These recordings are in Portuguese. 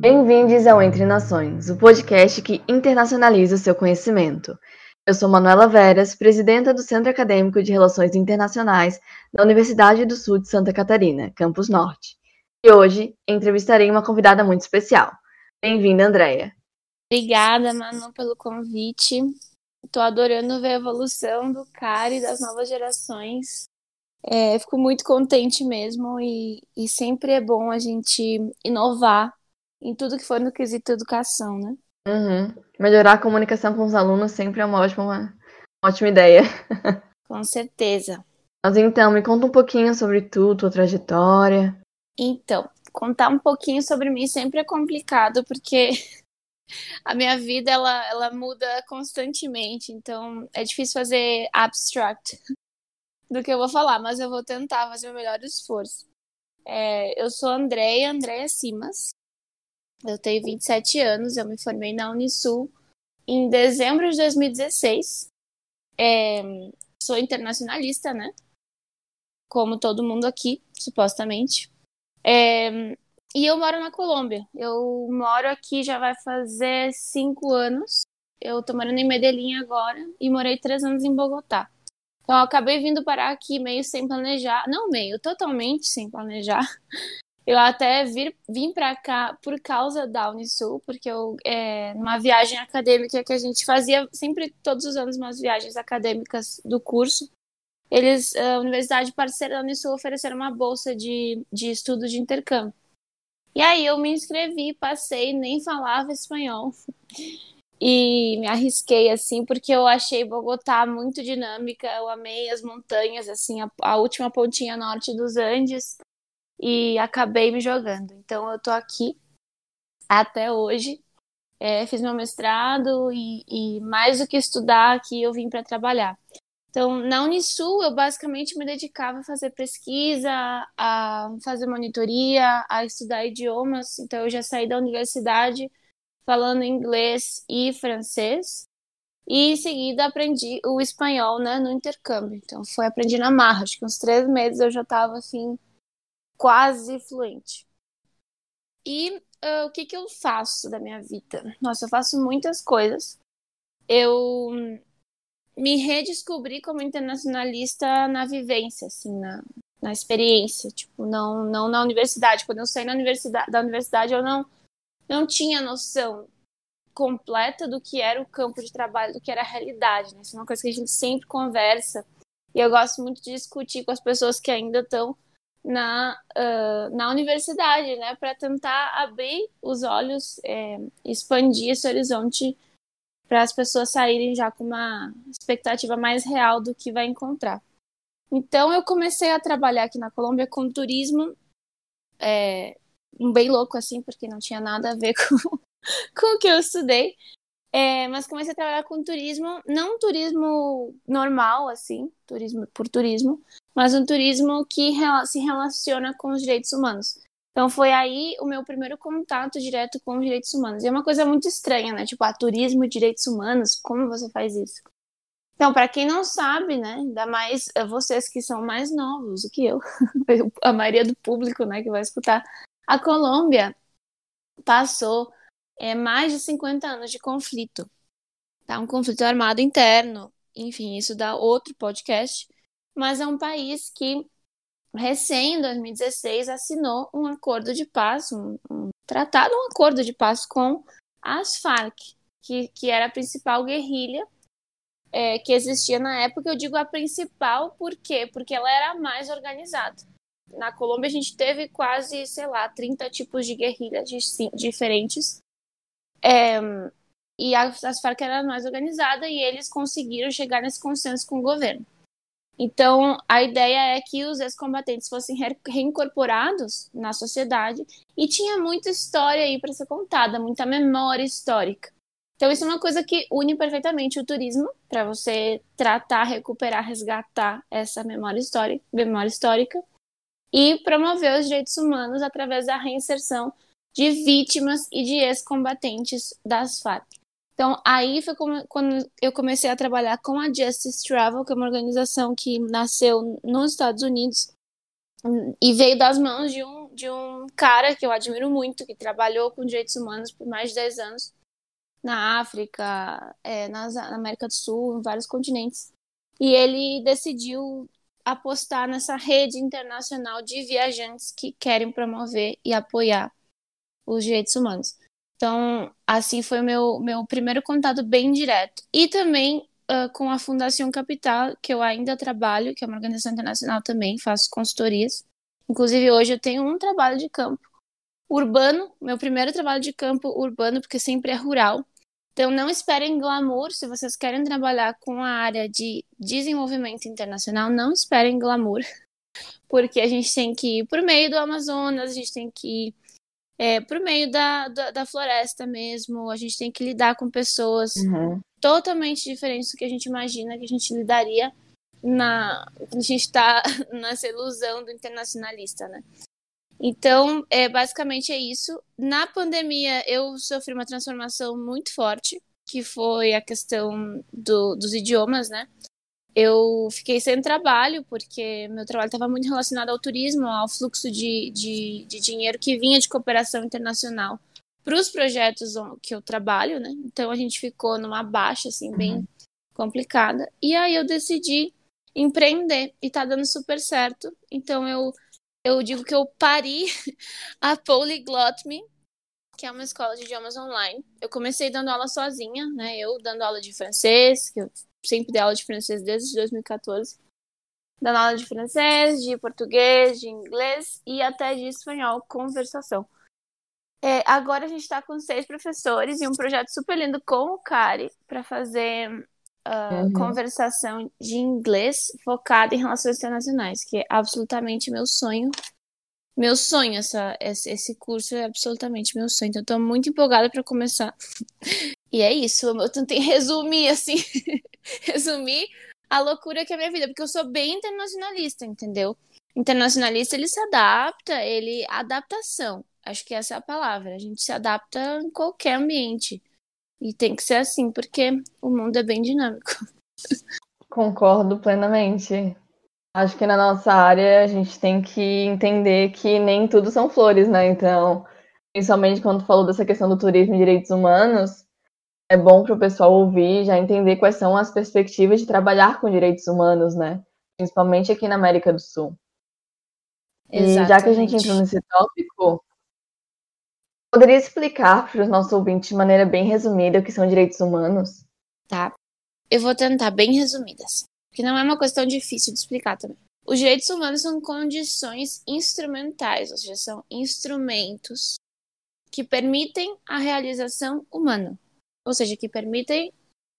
Bem-vindos ao Entre Nações, o podcast que internacionaliza o seu conhecimento. Eu sou Manuela Veras, presidenta do Centro Acadêmico de Relações Internacionais da Universidade do Sul de Santa Catarina, Campus Norte. E hoje entrevistarei uma convidada muito especial. Bem-vinda, Andréia. Obrigada, Manu, pelo convite. Estou adorando ver a evolução do CAR e das novas gerações. É, fico muito contente mesmo e, e sempre é bom a gente inovar em tudo que for no quesito educação, né? Uhum. Melhorar a comunicação com os alunos sempre é uma ótima, uma ótima ideia. Com certeza. Mas então, me conta um pouquinho sobre tu, tua trajetória. Então, contar um pouquinho sobre mim sempre é complicado, porque a minha vida ela, ela muda constantemente, então é difícil fazer abstract do que eu vou falar, mas eu vou tentar fazer o melhor esforço. É, eu sou Andréia, Andréia Simas, eu tenho 27 anos, eu me formei na Unisul em dezembro de 2016. É, sou internacionalista, né? Como todo mundo aqui, supostamente. É, e eu moro na Colômbia. Eu moro aqui já vai fazer cinco anos. Eu tô morando em Medellín agora e morei três anos em Bogotá. Então eu acabei vindo parar aqui meio sem planejar. Não meio, totalmente sem planejar. Eu até vir, vim para cá por causa da Unisul, porque eu, é, numa viagem acadêmica que a gente fazia sempre, todos os anos, umas viagens acadêmicas do curso, eles, a Universidade Parceira da Unisul ofereceram uma bolsa de, de estudo de intercâmbio. E aí eu me inscrevi, passei, nem falava espanhol. E me arrisquei, assim, porque eu achei Bogotá muito dinâmica, eu amei as montanhas, assim, a, a última pontinha norte dos Andes e acabei me jogando. Então eu tô aqui até hoje. É, fiz meu mestrado e, e, mais do que estudar aqui, eu vim para trabalhar. Então, na Unisul, eu basicamente me dedicava a fazer pesquisa, a fazer monitoria, a estudar idiomas. Então, eu já saí da universidade falando inglês e francês. E em seguida aprendi o espanhol né, no intercâmbio. Então, foi aprendi na marra. Acho que uns três meses eu já estava assim, quase fluente. E uh, o que, que eu faço da minha vida? Nossa, eu faço muitas coisas. Eu me redescobri como internacionalista na vivência, assim, na, na experiência, tipo, não, não na universidade. Quando eu saí na universidade, da universidade, eu não, não tinha noção completa do que era o campo de trabalho, do que era a realidade, né? Isso é uma coisa que a gente sempre conversa. E eu gosto muito de discutir com as pessoas que ainda estão na, uh, na universidade, né, para tentar abrir os olhos, é, expandir esse horizonte para as pessoas saírem já com uma expectativa mais real do que vai encontrar. Então eu comecei a trabalhar aqui na Colômbia com turismo, é, bem louco assim, porque não tinha nada a ver com, com o que eu estudei. É, mas comecei a trabalhar com turismo, não turismo normal, assim, turismo por turismo, mas um turismo que se relaciona com os direitos humanos. Então foi aí o meu primeiro contato direto com os direitos humanos. E é uma coisa muito estranha, né? Tipo, ah, turismo e direitos humanos, como você faz isso? Então, para quem não sabe, né, ainda mais eh, vocês que são mais novos do que eu, a maioria do público, né, que vai escutar, a Colômbia passou é, mais de 50 anos de conflito, tá? Um conflito armado interno, enfim, isso dá outro podcast, mas é um país que, recém, em 2016, assinou um acordo de paz, um, um tratado, um acordo de paz com as Farc, que, que era a principal guerrilha é, que existia na época. Eu digo a principal, por quê? Porque ela era a mais organizada. Na Colômbia, a gente teve quase, sei lá, 30 tipos de guerrilhas diferentes. É, e as, as Farc era mais organizada e eles conseguiram chegar nesse consenso com o governo. Então, a ideia é que os ex-combatentes fossem reincorporados na sociedade e tinha muita história aí para ser contada, muita memória histórica. Então, isso é uma coisa que une perfeitamente o turismo para você tratar, recuperar, resgatar essa memória memória histórica e promover os direitos humanos através da reinserção de vítimas e de ex-combatentes das Farc. Então, aí foi quando eu comecei a trabalhar com a Justice Travel, que é uma organização que nasceu nos Estados Unidos e veio das mãos de um de um cara que eu admiro muito, que trabalhou com direitos humanos por mais de 10 anos na África, é, na América do Sul, em vários continentes. E ele decidiu apostar nessa rede internacional de viajantes que querem promover e apoiar os direitos humanos. Então, assim foi meu, meu primeiro contato bem direto. E também uh, com a Fundação Capital, que eu ainda trabalho, que é uma organização internacional também, faço consultorias. Inclusive, hoje eu tenho um trabalho de campo urbano, meu primeiro trabalho de campo urbano, porque sempre é rural. Então, não esperem glamour. Se vocês querem trabalhar com a área de desenvolvimento internacional, não esperem glamour. Porque a gente tem que ir por meio do Amazonas, a gente tem que ir é, por meio da, da, da, floresta mesmo, a gente tem que lidar com pessoas uhum. totalmente diferentes do que a gente imagina que a gente lidaria na. A gente está nessa ilusão do internacionalista, né? Então, é, basicamente é isso. Na pandemia, eu sofri uma transformação muito forte, que foi a questão do, dos idiomas, né? Eu fiquei sem trabalho, porque meu trabalho estava muito relacionado ao turismo, ao fluxo de, de, de dinheiro que vinha de cooperação internacional para os projetos que eu trabalho, né? Então, a gente ficou numa baixa, assim, bem uhum. complicada. E aí, eu decidi empreender, e tá dando super certo. Então, eu eu digo que eu pari a Polyglot Me, que é uma escola de idiomas online. Eu comecei dando aula sozinha, né? Eu dando aula de francês, que eu sempre dei aula de francês desde 2014. Dando aula de francês, de português, de inglês e até de espanhol, conversação. É, agora a gente está com seis professores e um projeto super lindo com o Cari para fazer uh, uhum. conversação de inglês focada em relações internacionais, que é absolutamente meu sonho. Meu sonho, essa, esse curso é absolutamente meu sonho. Então, estou muito empolgada para começar. E é isso. Eu tentei resumir, assim, resumir a loucura que é a minha vida, porque eu sou bem internacionalista, entendeu? Internacionalista, ele se adapta, ele. Adaptação. Acho que essa é a palavra. A gente se adapta em qualquer ambiente. E tem que ser assim, porque o mundo é bem dinâmico. Concordo plenamente. Acho que na nossa área a gente tem que entender que nem tudo são flores, né? Então, principalmente quando falou dessa questão do turismo e direitos humanos, é bom para o pessoal ouvir já entender quais são as perspectivas de trabalhar com direitos humanos, né? Principalmente aqui na América do Sul. Exatamente. E já que a gente entrou nesse tópico, Poderia explicar para os nossos ouvintes de maneira bem resumida o que são direitos humanos? Tá. Eu vou tentar bem resumidas, porque não é uma questão difícil de explicar também. Os direitos humanos são condições instrumentais, ou seja, são instrumentos que permitem a realização humana, ou seja, que permitem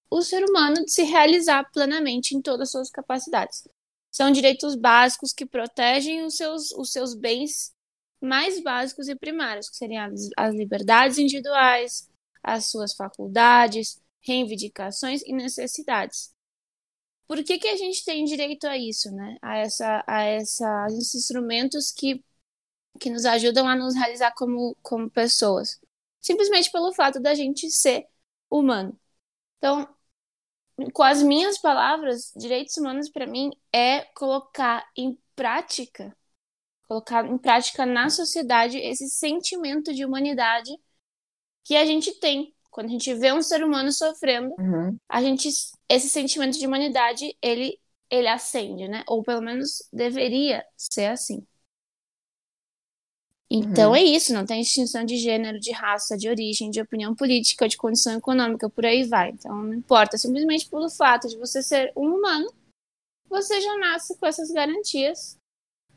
o ser humano se realizar plenamente em todas as suas capacidades. São direitos básicos que protegem os seus, os seus bens mais básicos e primários, que seriam as, as liberdades individuais, as suas faculdades, reivindicações e necessidades. Por que, que a gente tem direito a isso, né? A, essa, a essa, esses instrumentos que, que nos ajudam a nos realizar como, como pessoas? Simplesmente pelo fato da gente ser humano. Então, com as minhas palavras, direitos humanos para mim é colocar em prática colocar em prática na sociedade esse sentimento de humanidade que a gente tem. Quando a gente vê um ser humano sofrendo, uhum. a gente esse sentimento de humanidade, ele ele acende, né? Ou pelo menos deveria ser assim. Então uhum. é isso, não tem distinção de gênero, de raça, de origem, de opinião política, de condição econômica, por aí vai. Então não importa, simplesmente pelo fato de você ser um humano, você já nasce com essas garantias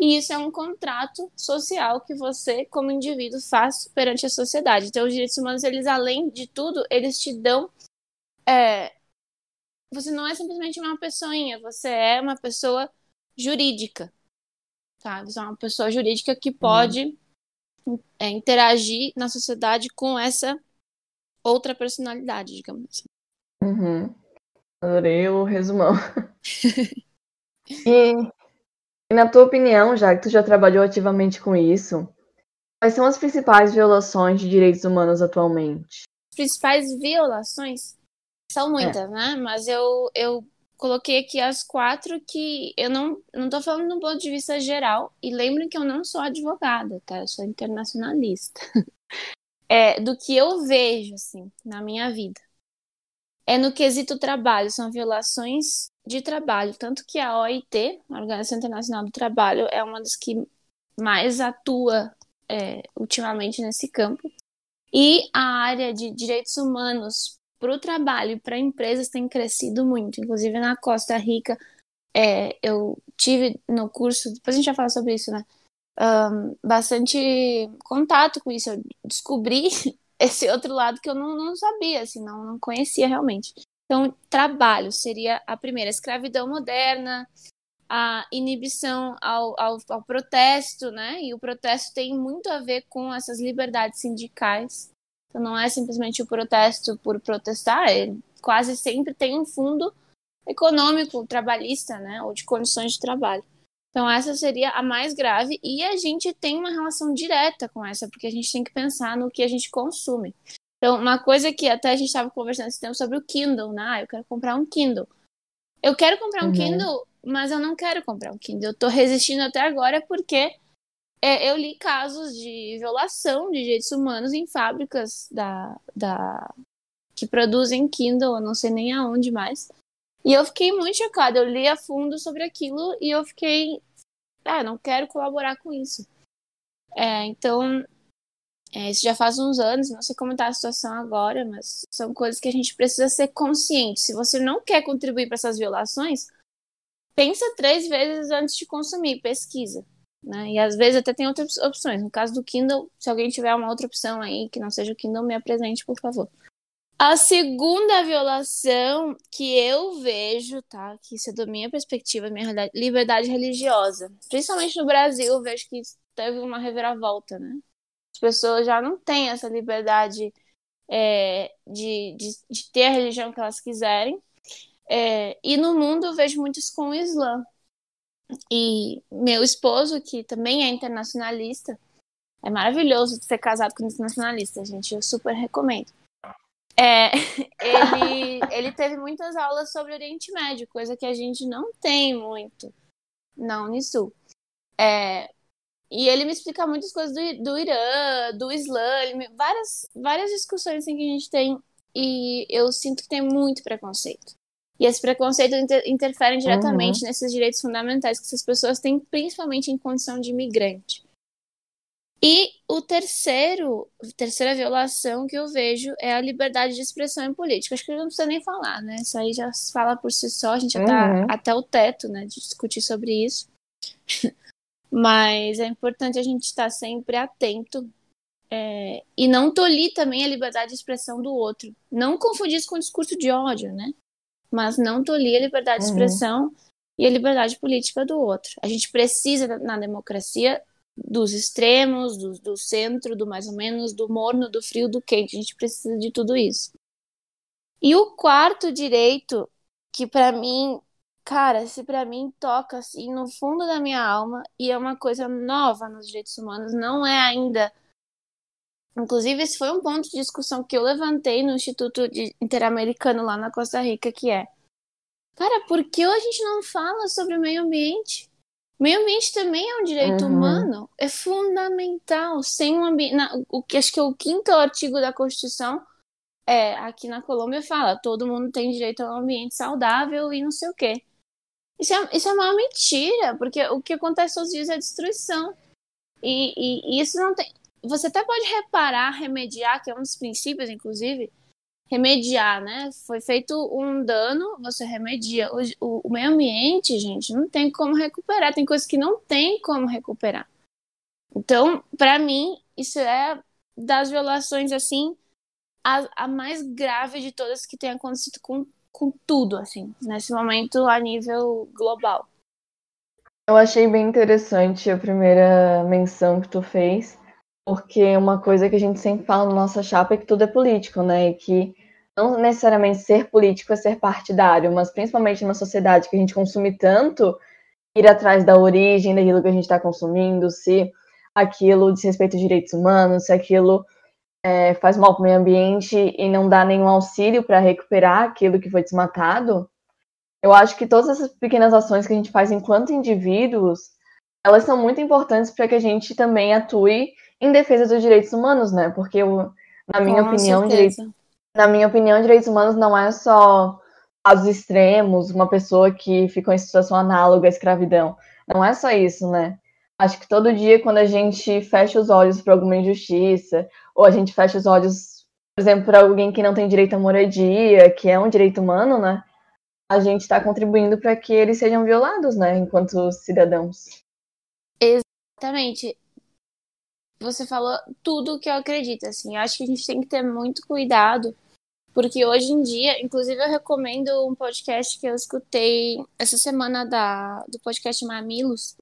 e isso é um contrato social que você, como indivíduo, faz perante a sociedade. Então, os direitos humanos, eles, além de tudo, eles te dão. É... Você não é simplesmente uma pessoinha, você é uma pessoa jurídica. Tá? Você é uma pessoa jurídica que pode uhum. É, interagir na sociedade com essa outra personalidade, digamos assim. Uhum. Adorei o resumão. e e na tua opinião, já que tu já trabalhou ativamente com isso, quais são as principais violações de direitos humanos atualmente? As principais violações são muitas, é. né? Mas eu, eu coloquei aqui as quatro que eu não, não tô falando do ponto de vista geral, e lembrem que eu não sou advogada, tá? Eu sou internacionalista. É, do que eu vejo, assim, na minha vida. É no quesito trabalho, são violações de trabalho. Tanto que a OIT, a Organização Internacional do Trabalho, é uma das que mais atua é, ultimamente nesse campo. E a área de direitos humanos para o trabalho e para empresas tem crescido muito. Inclusive na Costa Rica, é, eu tive no curso, depois a gente vai falar sobre isso, né? Um, bastante contato com isso. Eu descobri esse outro lado que eu não, não sabia, assim, não, não conhecia realmente. Então, trabalho seria a primeira, escravidão moderna, a inibição ao, ao, ao, protesto, né? E o protesto tem muito a ver com essas liberdades sindicais. Então, não é simplesmente o protesto por protestar, ele quase sempre tem um fundo econômico, trabalhista, né? Ou de condições de trabalho. Então, essa seria a mais grave, e a gente tem uma relação direta com essa, porque a gente tem que pensar no que a gente consome. Então, uma coisa que até a gente estava conversando esse tempo sobre o Kindle, né? Ah, eu quero comprar um Kindle. Eu quero comprar um uhum. Kindle, mas eu não quero comprar um Kindle. Eu estou resistindo até agora porque é, eu li casos de violação de direitos humanos em fábricas da, da que produzem Kindle, eu não sei nem aonde mais. E eu fiquei muito chocada. Eu li a fundo sobre aquilo e eu fiquei, ah, não quero colaborar com isso. É, então, é, isso já faz uns anos, não sei como está a situação agora, mas são coisas que a gente precisa ser consciente. Se você não quer contribuir para essas violações, pensa três vezes antes de consumir, pesquisa. Né? E às vezes até tem outras opções. No caso do Kindle, se alguém tiver uma outra opção aí que não seja o Kindle, me apresente, por favor. A segunda violação que eu vejo, tá? Que isso é da minha perspectiva, minha liberdade religiosa. Principalmente no Brasil, eu vejo que teve uma reviravolta, né? As pessoas já não têm essa liberdade é, de, de, de, ter a religião que elas quiserem. É, e no mundo eu vejo muitos com o Islã. E meu esposo, que também é internacionalista, é maravilhoso ser casado com um internacionalista, gente. Eu super recomendo. É, ele, ele teve muitas aulas sobre Oriente Médio, coisa que a gente não tem muito na Unisul. É, e ele me explica muitas coisas do, do Irã, do Islã, me, várias, várias discussões assim, que a gente tem, e eu sinto que tem muito preconceito. E esse preconceito inter interfere diretamente uhum. nesses direitos fundamentais que essas pessoas têm, principalmente em condição de imigrante. E o terceiro, terceira violação que eu vejo é a liberdade de expressão em política. Acho que não precisa nem falar, né? Isso aí já fala por si só, a gente já tá uhum. até o teto, né, de discutir sobre isso. Mas é importante a gente estar sempre atento é, e não tolir também a liberdade de expressão do outro. Não confundir isso com o discurso de ódio, né? Mas não tolir a liberdade de uhum. expressão uhum. e a liberdade política do outro. A gente precisa, na democracia, dos extremos, do, do centro, do mais ou menos, do morno, do frio, do quente. A gente precisa de tudo isso. E o quarto direito, que para mim, cara, se para mim toca assim no fundo da minha alma e é uma coisa nova nos direitos humanos, não é ainda Inclusive, esse foi um ponto de discussão que eu levantei no Instituto Interamericano lá na Costa Rica, que é, cara, por que a gente não fala sobre o meio ambiente? O meio ambiente também é um direito uhum. humano, é fundamental. Sem um ambiente, o que acho que é o quinto artigo da Constituição, é, aqui na Colômbia fala, todo mundo tem direito a um ambiente saudável e não sei o quê. Isso é, isso é uma mentira, porque o que acontece todos os dias é destruição. E, e, e isso não tem você até pode reparar, remediar, que é um dos princípios, inclusive, remediar, né? Foi feito um dano, você remedia. O, o, o, meio ambiente, gente, não tem como recuperar. Tem coisas que não tem como recuperar. Então, para mim, isso é das violações, assim, a, a, mais grave de todas que tem acontecido com, com tudo, assim, nesse momento a nível global. Eu achei bem interessante a primeira menção que tu fez porque uma coisa que a gente sempre fala na nossa chapa é que tudo é político, né? E que não necessariamente ser político é ser partidário, mas principalmente numa sociedade que a gente consome tanto, ir atrás da origem daquilo que a gente está consumindo, se aquilo diz respeito a direitos humanos, se aquilo é, faz mal para o meio ambiente e não dá nenhum auxílio para recuperar aquilo que foi desmatado, Eu acho que todas essas pequenas ações que a gente faz enquanto indivíduos, elas são muito importantes para que a gente também atue em defesa dos direitos humanos, né? Porque, eu, na minha Com opinião, direito, na minha opinião, direitos humanos não é só casos extremos, uma pessoa que ficou em situação análoga à escravidão. Não é só isso, né? Acho que todo dia, quando a gente fecha os olhos para alguma injustiça, ou a gente fecha os olhos, por exemplo, para alguém que não tem direito à moradia, que é um direito humano, né? A gente está contribuindo para que eles sejam violados, né? Enquanto cidadãos. Exatamente. Você falou tudo o que eu acredito, assim. Eu acho que a gente tem que ter muito cuidado, porque hoje em dia, inclusive eu recomendo um podcast que eu escutei essa semana da, do podcast Mamilos,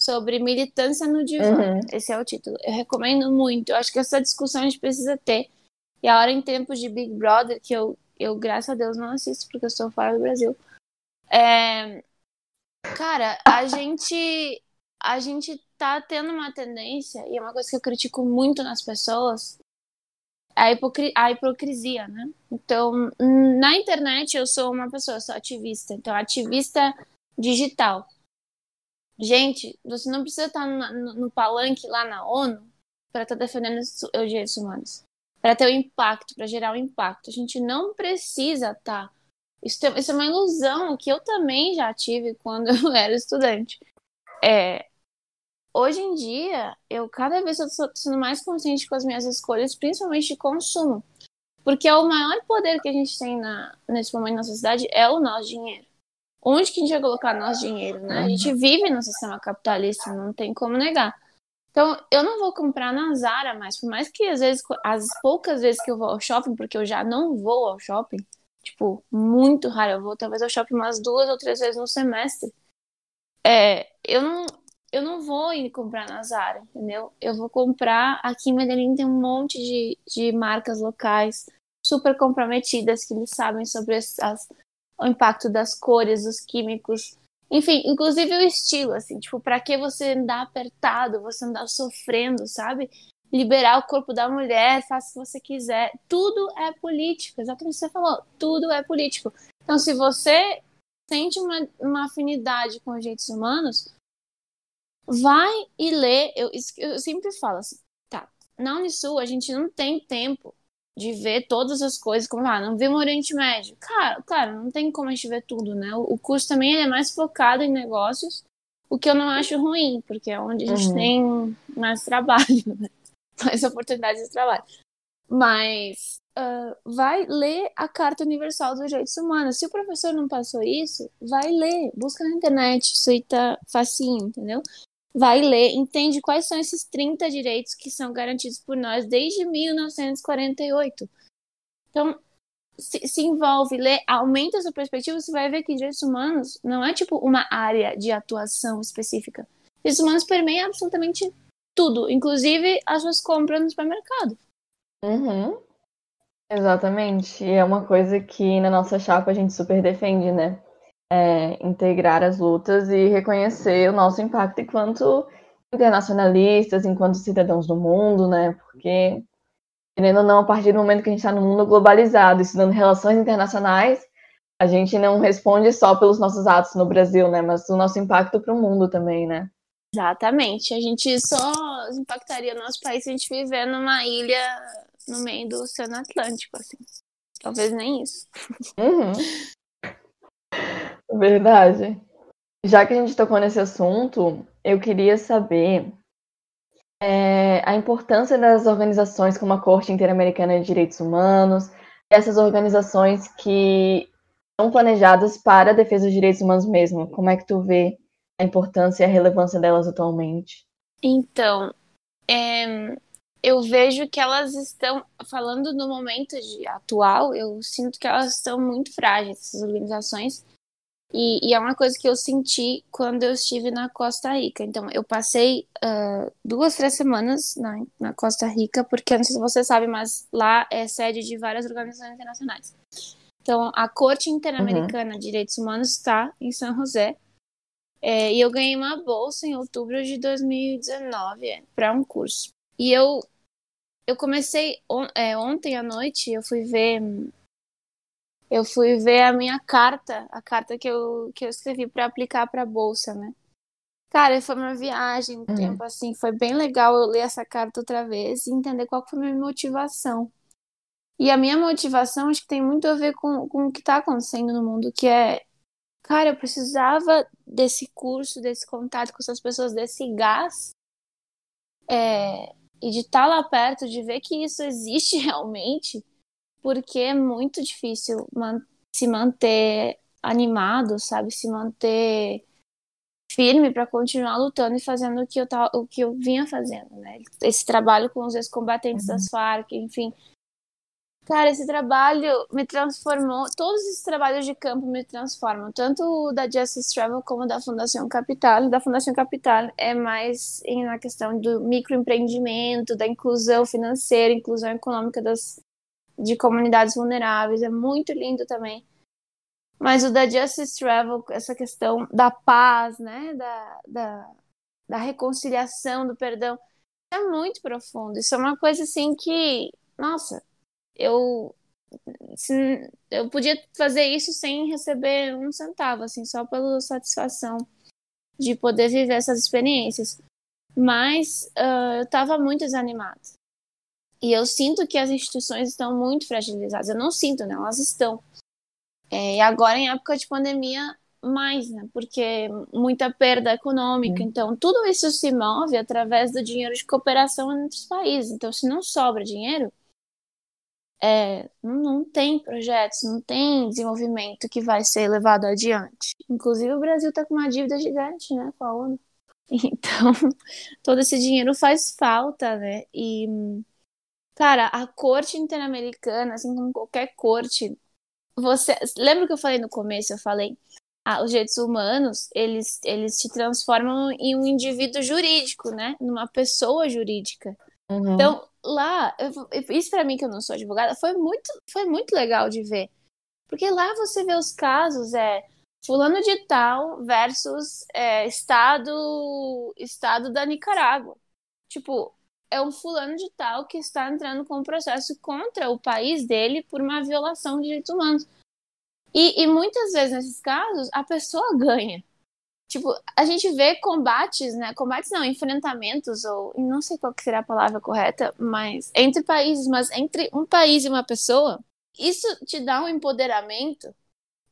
sobre militância no divã. Uhum. Esse é o título. Eu recomendo muito. Eu acho que essa discussão a gente precisa ter. E a hora em tempos de Big Brother, que eu, eu graças a Deus, não assisto porque eu estou fora do Brasil. É... Cara, a gente a gente tá tendo uma tendência, e é uma coisa que eu critico muito nas pessoas, a, hipocri a hipocrisia, né? Então, na internet eu sou uma pessoa, sou ativista. Então, ativista digital. Gente, você não precisa estar no, no palanque lá na ONU para estar tá defendendo os direitos humanos. Para ter o um impacto, para gerar o um impacto. A gente não precisa estar. Tá. Isso, isso, é uma ilusão que eu também já tive quando eu era estudante. É, hoje em dia, eu cada vez estou sendo mais consciente com as minhas escolhas, principalmente de consumo. Porque o maior poder que a gente tem na, nesse momento na sociedade é o nosso dinheiro onde que a gente vai colocar nosso dinheiro, né? A gente vive no sistema capitalista, não tem como negar. Então, eu não vou comprar na Zara mais, por mais que às vezes, as poucas vezes que eu vou ao shopping, porque eu já não vou ao shopping, tipo, muito raro, eu vou talvez ao shopping umas duas ou três vezes no semestre. É, eu não, eu não vou ir comprar na Zara, entendeu? Eu vou comprar, aqui em Medellín tem um monte de, de marcas locais super comprometidas que eles sabem sobre as, o impacto das cores, dos químicos, enfim, inclusive o estilo, assim, tipo, para que você andar apertado, você andar sofrendo, sabe? Liberar o corpo da mulher, faça o que você quiser. Tudo é político, exatamente o que você falou, tudo é político. Então, se você sente uma, uma afinidade com os direitos humanos, vai e lê. Eu, eu sempre falo assim, tá, na Unisul a gente não tem tempo de ver todas as coisas, como, ah, não vimos o Oriente Médio. Cara, claro, não tem como a gente ver tudo, né? O, curso também é mais focado em negócios, o que eu não acho ruim, porque é onde a gente uhum. tem mais trabalho, né? mais oportunidades de trabalho. Mas uh, vai ler a Carta Universal dos Direitos Humanos. Se o professor não passou isso, vai ler, busca na internet, isso aí tá facinho, entendeu? Vai ler, entende quais são esses 30 direitos que são garantidos por nós desde 1948. Então, se, se envolve, lê, aumenta sua perspectiva, você vai ver que direitos humanos não é tipo uma área de atuação específica. Direitos humanos permeiam absolutamente tudo, inclusive as suas compras no supermercado. Uhum. Exatamente. E é uma coisa que na nossa chapa a gente super defende, né? É, integrar as lutas e reconhecer o nosso impacto enquanto internacionalistas, enquanto cidadãos do mundo, né? Porque, querendo ou não, a partir do momento que a gente está no mundo globalizado, estudando relações internacionais, a gente não responde só pelos nossos atos no Brasil, né? Mas o nosso impacto para o mundo também, né? Exatamente. A gente só impactaria o nosso país se a gente viver numa ilha no meio do Oceano Atlântico, assim. Talvez nem isso. Uhum. Verdade. Já que a gente tocou nesse assunto, eu queria saber é, a importância das organizações como a Corte Interamericana de Direitos Humanos, essas organizações que são planejadas para a defesa dos direitos humanos mesmo. Como é que tu vê a importância e a relevância delas atualmente? Então, é, eu vejo que elas estão, falando no momento de, atual, eu sinto que elas estão muito frágeis, essas organizações, e, e, é uma coisa que eu senti quando eu estive na Costa Rica. Então, eu passei uh, duas, três semanas na, na Costa Rica, porque não sei se você sabe, mas lá é sede de várias organizações internacionais. Então, a Corte Interamericana uhum. de Direitos Humanos está em São José. É, e eu ganhei uma bolsa em outubro de 2019 é, para um curso. E eu, eu comecei on, é, ontem à noite, eu fui ver eu fui ver a minha carta, a carta que eu, que eu escrevi para aplicar para a bolsa, né? Cara, foi uma viagem no uhum. tempo, assim, foi bem legal eu ler essa carta outra vez e entender qual foi a minha motivação. E a minha motivação acho que tem muito a ver com, com o que está acontecendo no mundo, que é, cara, eu precisava desse curso, desse contato com essas pessoas, desse gás, é, e de estar tá lá perto, de ver que isso existe realmente, porque é muito difícil man se manter animado, sabe? Se manter firme para continuar lutando e fazendo o que eu, o que eu vinha fazendo, né? Esse trabalho com os ex-combatentes uhum. das Farc, enfim, Cara, esse trabalho me transformou. Todos esses trabalhos de campo me transformam, tanto o da Justice Travel como da Fundação Capital. Da Fundação Capital é mais na questão do microempreendimento, da inclusão financeira, inclusão econômica das, de comunidades vulneráveis. É muito lindo também. Mas o da Justice Travel, essa questão da paz, né, da, da, da reconciliação, do perdão, é muito profundo. Isso é uma coisa assim que, nossa, eu se, eu podia fazer isso sem receber um centavo, assim, só pela satisfação de poder viver essas experiências. Mas uh, eu estava muito desanimada. E eu sinto que as instituições estão muito fragilizadas. Eu não sinto, né? Elas estão. É, e agora, em época de pandemia, mais, né? Porque muita perda econômica. Uhum. Então, tudo isso se move através do dinheiro de cooperação entre os países. Então, se não sobra dinheiro, é, não tem projetos, não tem desenvolvimento que vai ser levado adiante. Inclusive, o Brasil está com uma dívida gigante né, com a ONU. Então, todo esse dinheiro faz falta, né? E, cara, a corte interamericana, assim como qualquer corte, você. Lembra que eu falei no começo? Eu falei. Ah, os direitos humanos, eles, eles te transformam em um indivíduo jurídico, né? Numa pessoa jurídica. Uhum. Então, lá, isso para mim que eu não sou advogada, foi muito, foi muito legal de ver. Porque lá você vê os casos, é fulano de tal versus é, estado estado da Nicarágua. Tipo, é um fulano de tal que está entrando com um processo contra o país dele por uma violação de direitos humanos. E, e muitas vezes nesses casos a pessoa ganha. Tipo, a gente vê combates, né? Combates não, enfrentamentos, ou não sei qual que será a palavra correta, mas entre países, mas entre um país e uma pessoa, isso te dá um empoderamento.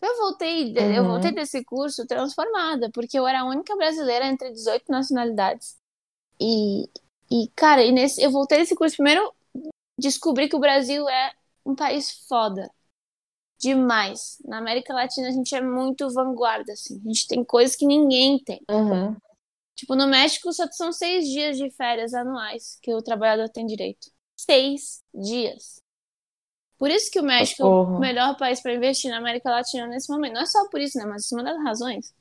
Eu voltei, uhum. eu voltei desse curso transformada, porque eu era a única brasileira entre 18 nacionalidades. E, e cara, e nesse, eu voltei desse curso primeiro descobri que o Brasil é um país foda demais. Na América Latina a gente é muito vanguarda, assim. A gente tem coisas que ninguém tem. Uhum. Tipo, no México só são seis dias de férias anuais que o trabalhador tem direito. Seis dias. Por isso que o México uhum. é o melhor país para investir na América Latina nesse momento. Não é só por isso, né? Mas é uma das razões.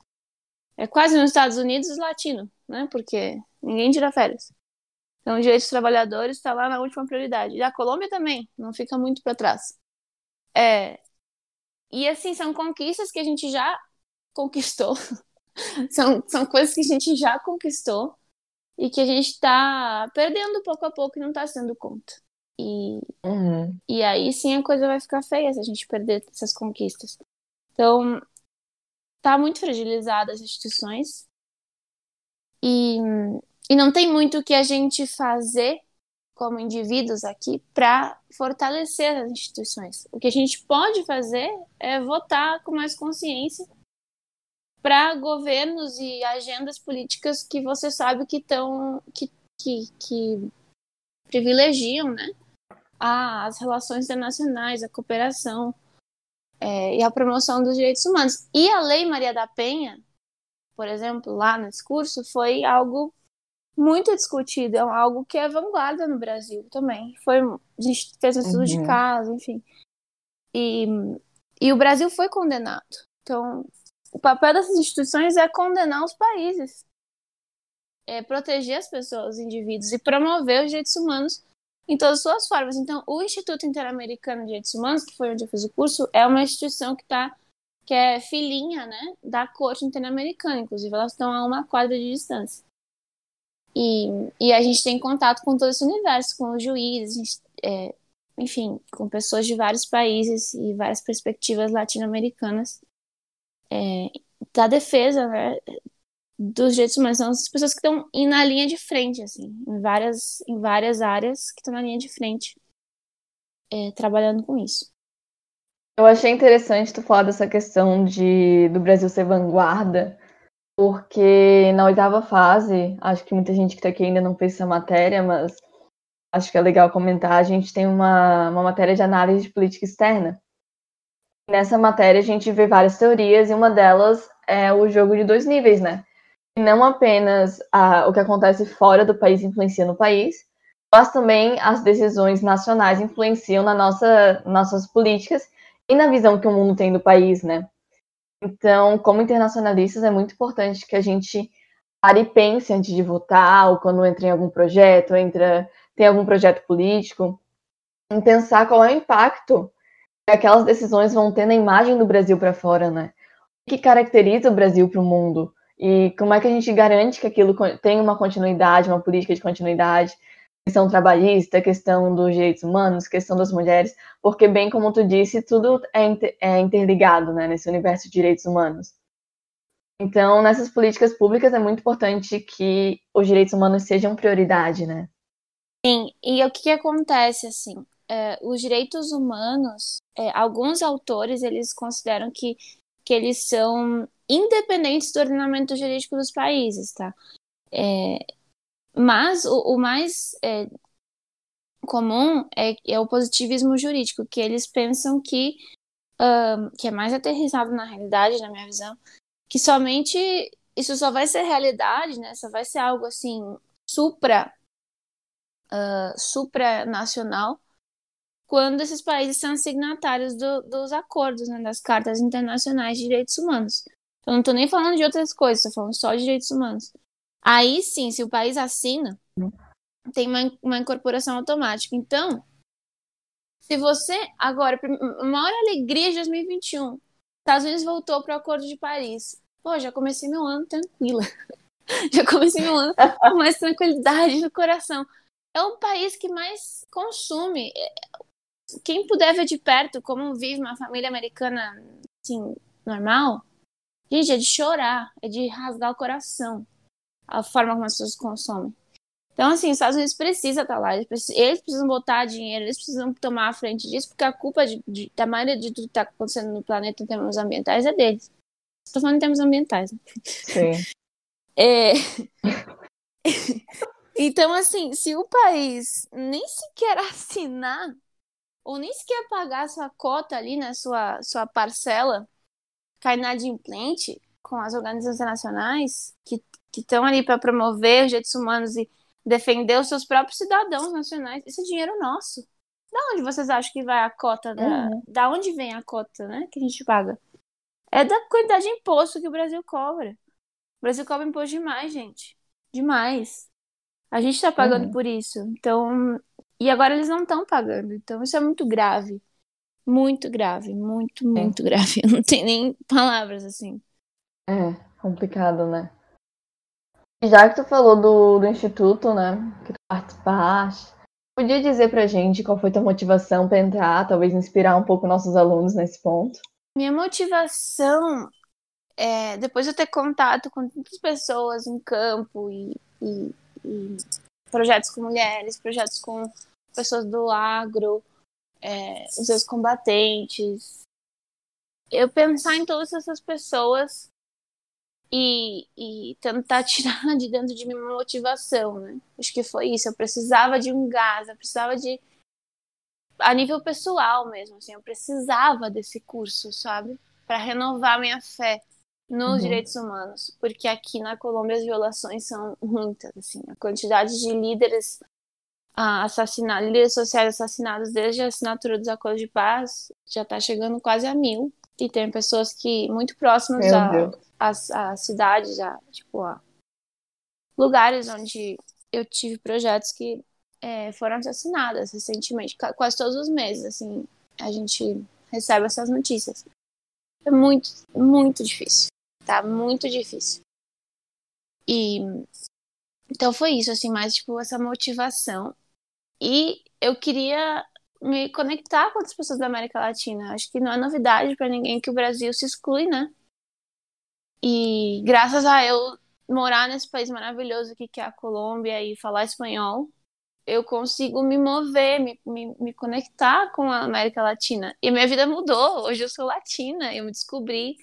É quase nos Estados Unidos latino, né? Porque ninguém tira férias. Então, o direito dos trabalhadores está lá na última prioridade. E a Colômbia também, não fica muito para trás. É, e assim, são conquistas que a gente já conquistou. são, são coisas que a gente já conquistou e que a gente está perdendo pouco a pouco e não está sendo conta. E, uhum. e aí sim a coisa vai ficar feia se a gente perder essas conquistas. Então, tá muito fragilizada as instituições. E, e não tem muito o que a gente fazer como indivíduos aqui para fortalecer as instituições. O que a gente pode fazer é votar com mais consciência para governos e agendas políticas que você sabe que estão que, que, que privilegiam, né, as relações internacionais, a cooperação é, e a promoção dos direitos humanos. E a Lei Maria da Penha, por exemplo, lá nesse curso, foi algo muito discutido, é algo que é vanguarda no Brasil também. Foi, a gente fez um estudo uhum. de caso, enfim. E, e o Brasil foi condenado. Então, o papel dessas instituições é condenar os países, é proteger as pessoas, os indivíduos e promover os direitos humanos em todas as suas formas. Então, o Instituto Interamericano de Direitos Humanos, que foi onde eu fiz o curso, é uma instituição que está que é filhinha, né, da Corte Interamericana. Inclusive, elas estão a uma quadra de distância. E, e a gente tem contato com todo esse universo, com os juízes, é, enfim, com pessoas de vários países e várias perspectivas latino-americanas é, da defesa né, dos direitos humanos. São as pessoas que estão na linha de frente, assim, em várias, em várias áreas que estão na linha de frente, é, trabalhando com isso. Eu achei interessante tu falar dessa questão de do Brasil ser vanguarda, porque na oitava fase, acho que muita gente que está aqui ainda não fez essa matéria, mas acho que é legal comentar, a gente tem uma, uma matéria de análise de política externa. Nessa matéria a gente vê várias teorias e uma delas é o jogo de dois níveis, né? Não apenas a, o que acontece fora do país influencia no país, mas também as decisões nacionais influenciam na nossa nossas políticas e na visão que o mundo tem do país, né? Então, como internacionalistas, é muito importante que a gente pare e pense antes de votar, ou quando entra em algum projeto, entra, tem algum projeto político, em pensar qual é o impacto que aquelas decisões vão ter na imagem do Brasil para fora, né? O que caracteriza o Brasil para o mundo? E como é que a gente garante que aquilo tem uma continuidade, uma política de continuidade? Questão trabalhista, questão dos direitos humanos, questão das mulheres, porque, bem como tu disse, tudo é, é interligado né, nesse universo de direitos humanos. Então, nessas políticas públicas é muito importante que os direitos humanos sejam prioridade, né? Sim, e o que, que acontece, assim, é, os direitos humanos, é, alguns autores, eles consideram que, que eles são independentes do ordenamento jurídico dos países, tá? É, mas o, o mais é, comum é, é, o positivismo jurídico, que eles pensam que, que é mais aterrissado na realidade, na minha visão, que somente isso só vai ser realidade, né? Só vai ser algo assim supra uh, supranacional quando esses países são signatários do, dos acordos, né, das cartas internacionais de direitos humanos. Então, não estou nem falando de outras coisas, estou falando só de direitos humanos. Aí sim, se o país assina, tem uma, uma incorporação automática. Então, se você agora, a maior alegria de 2021, Estados Unidos voltou para o Acordo de Paris. Pô, já comecei meu ano tranquila. já comecei meu ano com mais tranquilidade no coração. É um país que mais consome. Quem puder ver de perto como vive uma família americana assim, normal, gente, é de chorar, é de rasgar o coração a forma como as pessoas consomem. Então, assim, os Estados Unidos precisa estar lá, eles precisam, eles precisam botar dinheiro, eles precisam tomar a frente disso, porque a culpa de, de, da maioria de tudo que está acontecendo no planeta em termos ambientais é deles. Estou falando em termos ambientais. Né? Sim. É... então, assim, se o país nem sequer assinar, ou nem sequer pagar sua cota ali, né, sua, sua parcela, cai inadimplente com as organizações internacionais, que que estão ali para promover os direitos humanos e defender os seus próprios cidadãos nacionais. Isso é dinheiro nosso. Da onde vocês acham que vai a cota? Da, uhum. da onde vem a cota, né? Que a gente paga? É da quantidade de imposto que o Brasil cobra. O Brasil cobra imposto demais, gente. Demais. A gente está pagando uhum. por isso. Então. E agora eles não estão pagando. Então isso é muito grave. Muito grave. Muito, muito é. grave. Não tem nem palavras assim. É, complicado, né? Já que tu falou do, do instituto, né, que tu participaste, podia dizer pra gente qual foi tua motivação para entrar, talvez inspirar um pouco nossos alunos nesse ponto? Minha motivação é, depois de ter contato com tantas pessoas em campo e, e, e projetos com mulheres, projetos com pessoas do agro, é, os seus combatentes, eu pensar em todas essas pessoas e, e tentar tirar de dentro de mim uma motivação, né? Acho que foi isso. Eu precisava de um gás, eu precisava de. a nível pessoal mesmo, assim, eu precisava desse curso, sabe? Para renovar minha fé nos uhum. direitos humanos, porque aqui na Colômbia as violações são muitas, assim, a quantidade de líderes ah, assassinados, líderes sociais assassinados desde a assinatura dos acordos de paz já está chegando quase a mil, e tem pessoas que muito próximas a, as, as cidades, já, tipo, lugares onde eu tive projetos que é, foram assassinadas recentemente, quase todos os meses, assim, a gente recebe essas notícias. É muito, muito difícil, tá? Muito difícil. E então foi isso, assim, mais tipo essa motivação. E eu queria me conectar com outras pessoas da América Latina. Acho que não é novidade para ninguém que o Brasil se exclui, né? E graças a eu morar nesse país maravilhoso aqui que é a Colômbia e falar espanhol, eu consigo me mover, me, me, me conectar com a América Latina. E minha vida mudou. Hoje eu sou latina, eu me descobri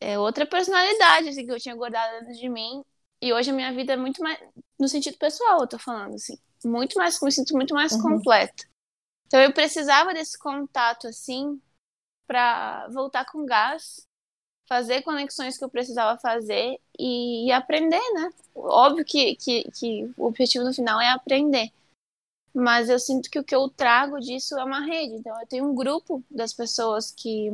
é, outra personalidade assim, que eu tinha guardado dentro de mim. E hoje a minha vida é muito mais. No sentido pessoal, eu tô falando, assim. Muito mais. Me sinto muito mais uhum. completa. Então eu precisava desse contato, assim, para voltar com gás, fazer conexões que eu precisava fazer e, e aprender, né? Óbvio que, que, que o objetivo no final é aprender. Mas eu sinto que o que eu trago disso é uma rede. Então eu tenho um grupo das pessoas que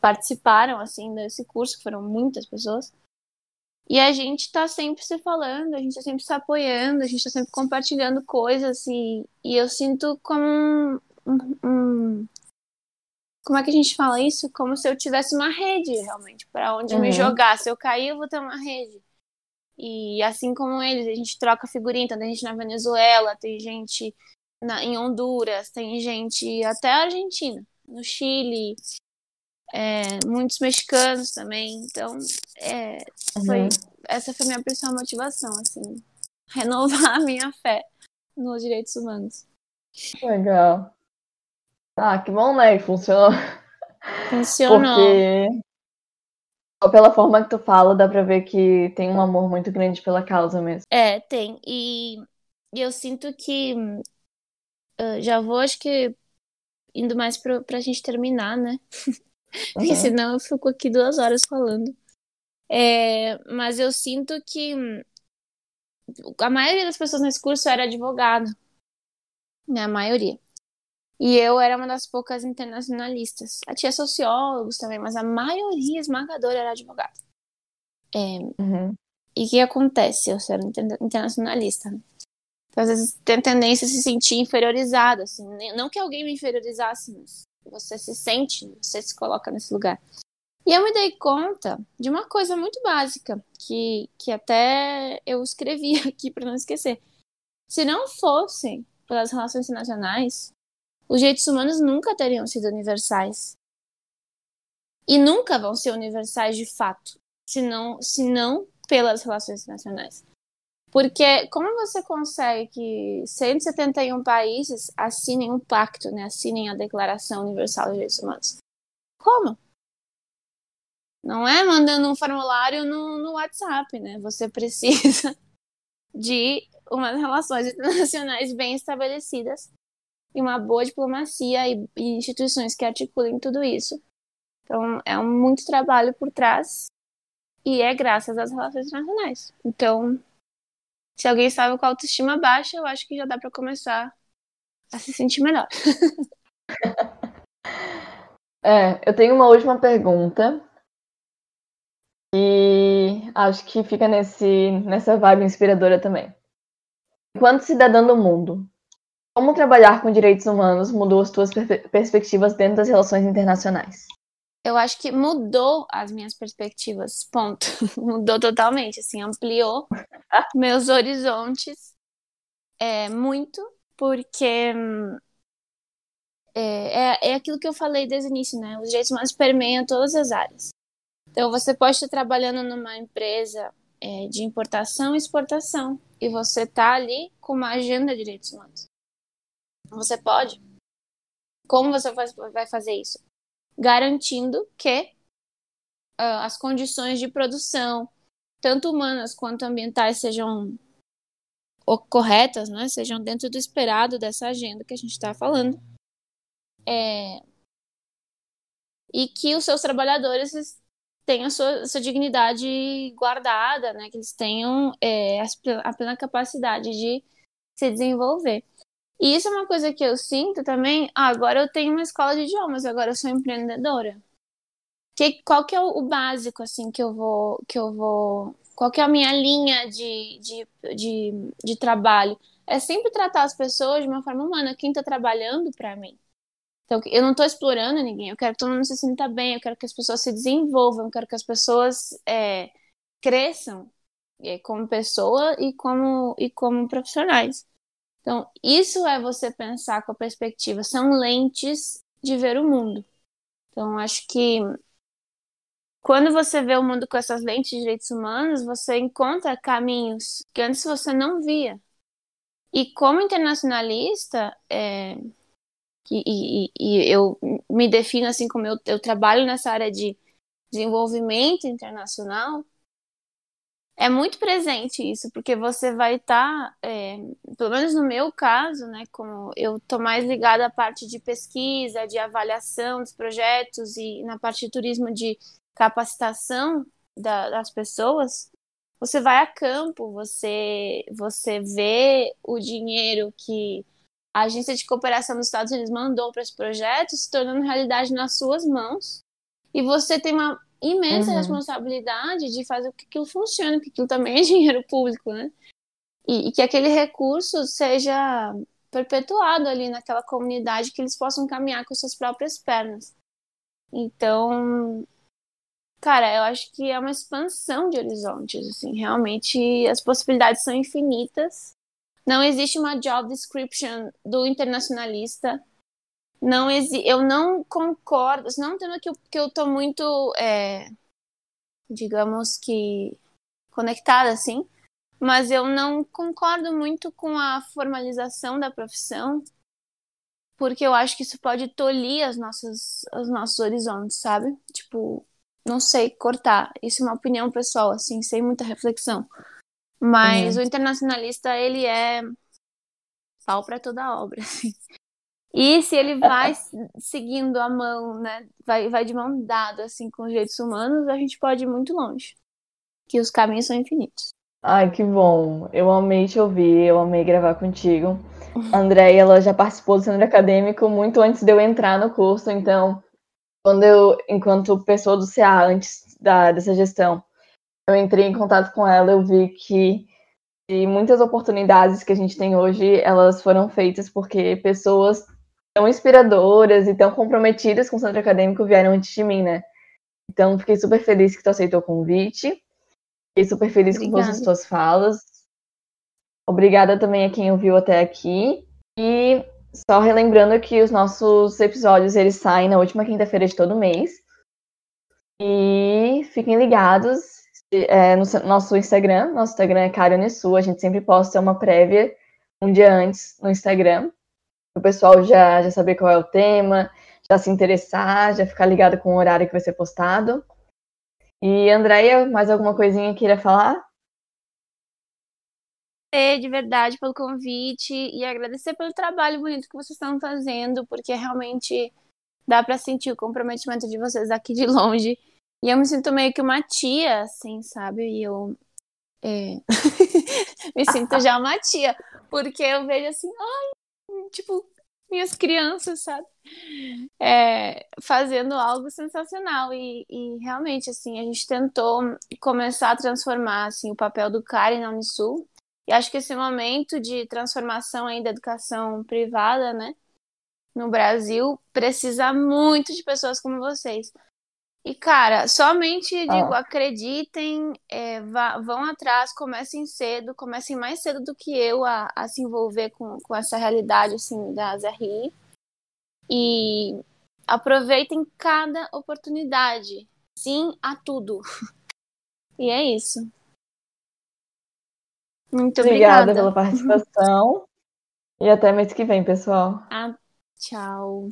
participaram, assim, desse curso, que foram muitas pessoas e a gente está sempre se falando, a gente está sempre se apoiando, a gente está sempre compartilhando coisas e, e eu sinto como um, um, Como é que a gente fala isso? Como se eu tivesse uma rede, realmente, para onde uhum. me jogar. Se eu cair, eu vou ter uma rede. E assim como eles, a gente troca figurinha, então tem gente na Venezuela, tem gente na, em Honduras, tem gente até a Argentina, no Chile, é, muitos mexicanos também. Então, é, foi, uhum. essa foi a minha principal motivação, assim, renovar a minha fé nos direitos humanos. Legal. Ah, que bom, né? Funcionou. Funcionou. Porque pela forma que tu fala, dá pra ver que tem um amor muito grande pela causa mesmo. É, tem. E, e eu sinto que uh, já vou, acho que indo mais pra, pra gente terminar, né? Porque uhum. senão eu fico aqui duas horas falando. É, mas eu sinto que a maioria das pessoas nesse curso era advogado. Né, a maioria. E eu era uma das poucas internacionalistas. A tinha sociólogos também, mas a maioria esmagadora era advogado. É, uhum. E o que acontece? Eu ser internacionalista. Né? Então, às vezes tem tendência a se sentir inferiorizado. Assim. Não que alguém me inferiorizasse, mas você se sente, você se coloca nesse lugar. E eu me dei conta de uma coisa muito básica, que, que até eu escrevi aqui para não esquecer. Se não fossem pelas relações internacionais, os direitos humanos nunca teriam sido universais. E nunca vão ser universais de fato, se não, se não pelas relações internacionais. Porque como você consegue que 171 países assinem um pacto, né, assinem a Declaração Universal dos Direitos Humanos? Como? Não é mandando um formulário no, no WhatsApp, né? Você precisa de umas relações internacionais bem estabelecidas e uma boa diplomacia e, e instituições que articulem tudo isso. Então, é um, muito trabalho por trás e é graças às relações internacionais. Então, se alguém estava com a autoestima baixa, eu acho que já dá para começar a se sentir melhor. é, eu tenho uma última pergunta. E acho que fica nesse, nessa vibe inspiradora também. Enquanto cidadã do mundo, como trabalhar com direitos humanos mudou as tuas perspectivas dentro das relações internacionais? eu acho que mudou as minhas perspectivas, ponto. mudou totalmente, assim, ampliou meus horizontes é, muito, porque é, é, é, aquilo que eu falei desde o início, né? Os direitos humanos permeiam todas as áreas. Então, você pode estar trabalhando numa empresa é, de importação e exportação, e você tá ali com uma agenda de direitos humanos. Você pode. Como você vai fazer isso? garantindo que uh, as condições de produção, tanto humanas quanto ambientais, sejam corretas, né? sejam dentro do esperado dessa agenda que a gente está falando. É... E que os seus trabalhadores tenham a sua, a sua dignidade guardada, né? que eles tenham é, a plena capacidade de se desenvolver. E isso é uma coisa que eu sinto também. Ah, agora eu tenho uma escola de idiomas, agora eu sou empreendedora. Que, qual que é o, básico, assim, que eu vou. Que eu vou qual que é a minha linha de, de, de, de trabalho? É sempre tratar as pessoas de uma forma humana, quem está trabalhando para mim. Então, eu não estou explorando ninguém, eu quero que todo mundo se sinta bem, eu quero que as pessoas se desenvolvam, eu quero que as pessoas é, cresçam é, como pessoa e como, e como profissionais. Então, isso é você pensar com a perspectiva, são lentes de ver o mundo. Então, acho que quando você vê o mundo com essas lentes de direitos humanos, você encontra caminhos que antes você não via. E como internacionalista, é, e, e, e, eu me defino assim como eu, eu trabalho nessa área de desenvolvimento internacional, é muito presente isso, porque você vai estar, tá, é, pelo menos no meu caso, né, como eu estou mais ligada à parte de pesquisa, de avaliação dos projetos e na parte de turismo de capacitação da, das pessoas, você vai a campo, você, você vê o dinheiro que a agência de cooperação dos Estados Unidos mandou para esse projeto se tornando realidade nas suas mãos. E você tem uma imensa uhum. responsabilidade de fazer que aquilo funcione, porque aquilo também é dinheiro público, né? E, e, que aquele recurso seja perpetuado ali naquela comunidade, que eles possam caminhar com suas próprias pernas. Então, cara, eu acho que é uma expansão de horizontes, assim, realmente as possibilidades são infinitas. Não existe uma job description do internacionalista. Não exi eu não concordo, não entendo que eu, que eu tô muito, é, digamos que, conectada, assim, mas eu não concordo muito com a formalização da profissão, porque eu acho que isso pode tolir as nossas, os nossos horizontes, sabe? Tipo, não sei, cortar. Isso é uma opinião pessoal, assim, sem muita reflexão. Mas uhum. o internacionalista, ele é pau para toda obra. Assim. E se ele vai seguindo a mão, né, vai, vai de mão dada, assim, com os direitos humanos, a gente pode ir muito longe. Que os caminhos são infinitos. Ai, que bom. Eu amei te ouvir, eu amei gravar contigo. A Andréia, ela já participou do centro acadêmico muito antes de eu entrar no curso, então quando eu, enquanto pessoa do CA, antes da, dessa gestão, eu entrei em contato com ela, eu vi que muitas oportunidades que a gente tem hoje, elas foram feitas porque pessoas tão inspiradoras e tão comprometidas com o centro acadêmico vieram antes de mim, né? Então, fiquei super feliz que tu aceitou o convite. Fiquei super feliz Obrigada. com todas as tuas falas. Obrigada também a quem ouviu até aqui. E só relembrando que os nossos episódios eles saem na última quinta-feira de todo mês. E fiquem ligados é, no nosso Instagram. Nosso Instagram é Caronesu. A gente sempre posta uma prévia um dia antes no Instagram. O pessoal já, já saber qual é o tema, já se interessar, já ficar ligado com o horário que vai ser postado. E, Andréia, mais alguma coisinha queira falar? de verdade pelo convite e agradecer pelo trabalho bonito que vocês estão fazendo, porque realmente dá para sentir o comprometimento de vocês aqui de longe. E eu me sinto meio que uma tia, assim, sabe? E eu é... me sinto já uma tia, porque eu vejo assim, ai, tipo, minhas crianças, sabe? É, fazendo algo sensacional e, e, realmente assim a gente tentou começar a transformar assim o papel do Karen na Unisul e acho que esse momento de transformação aí da educação privada, né, no Brasil, precisa muito de pessoas como vocês. E, cara, somente digo, ah. acreditem, é, vá, vão atrás, comecem cedo, comecem mais cedo do que eu a, a se envolver com, com essa realidade, assim, das RI. E aproveitem cada oportunidade. Sim a tudo. E é isso. Muito obrigada. Obrigada pela participação. e até mês que vem, pessoal. Ah, tchau.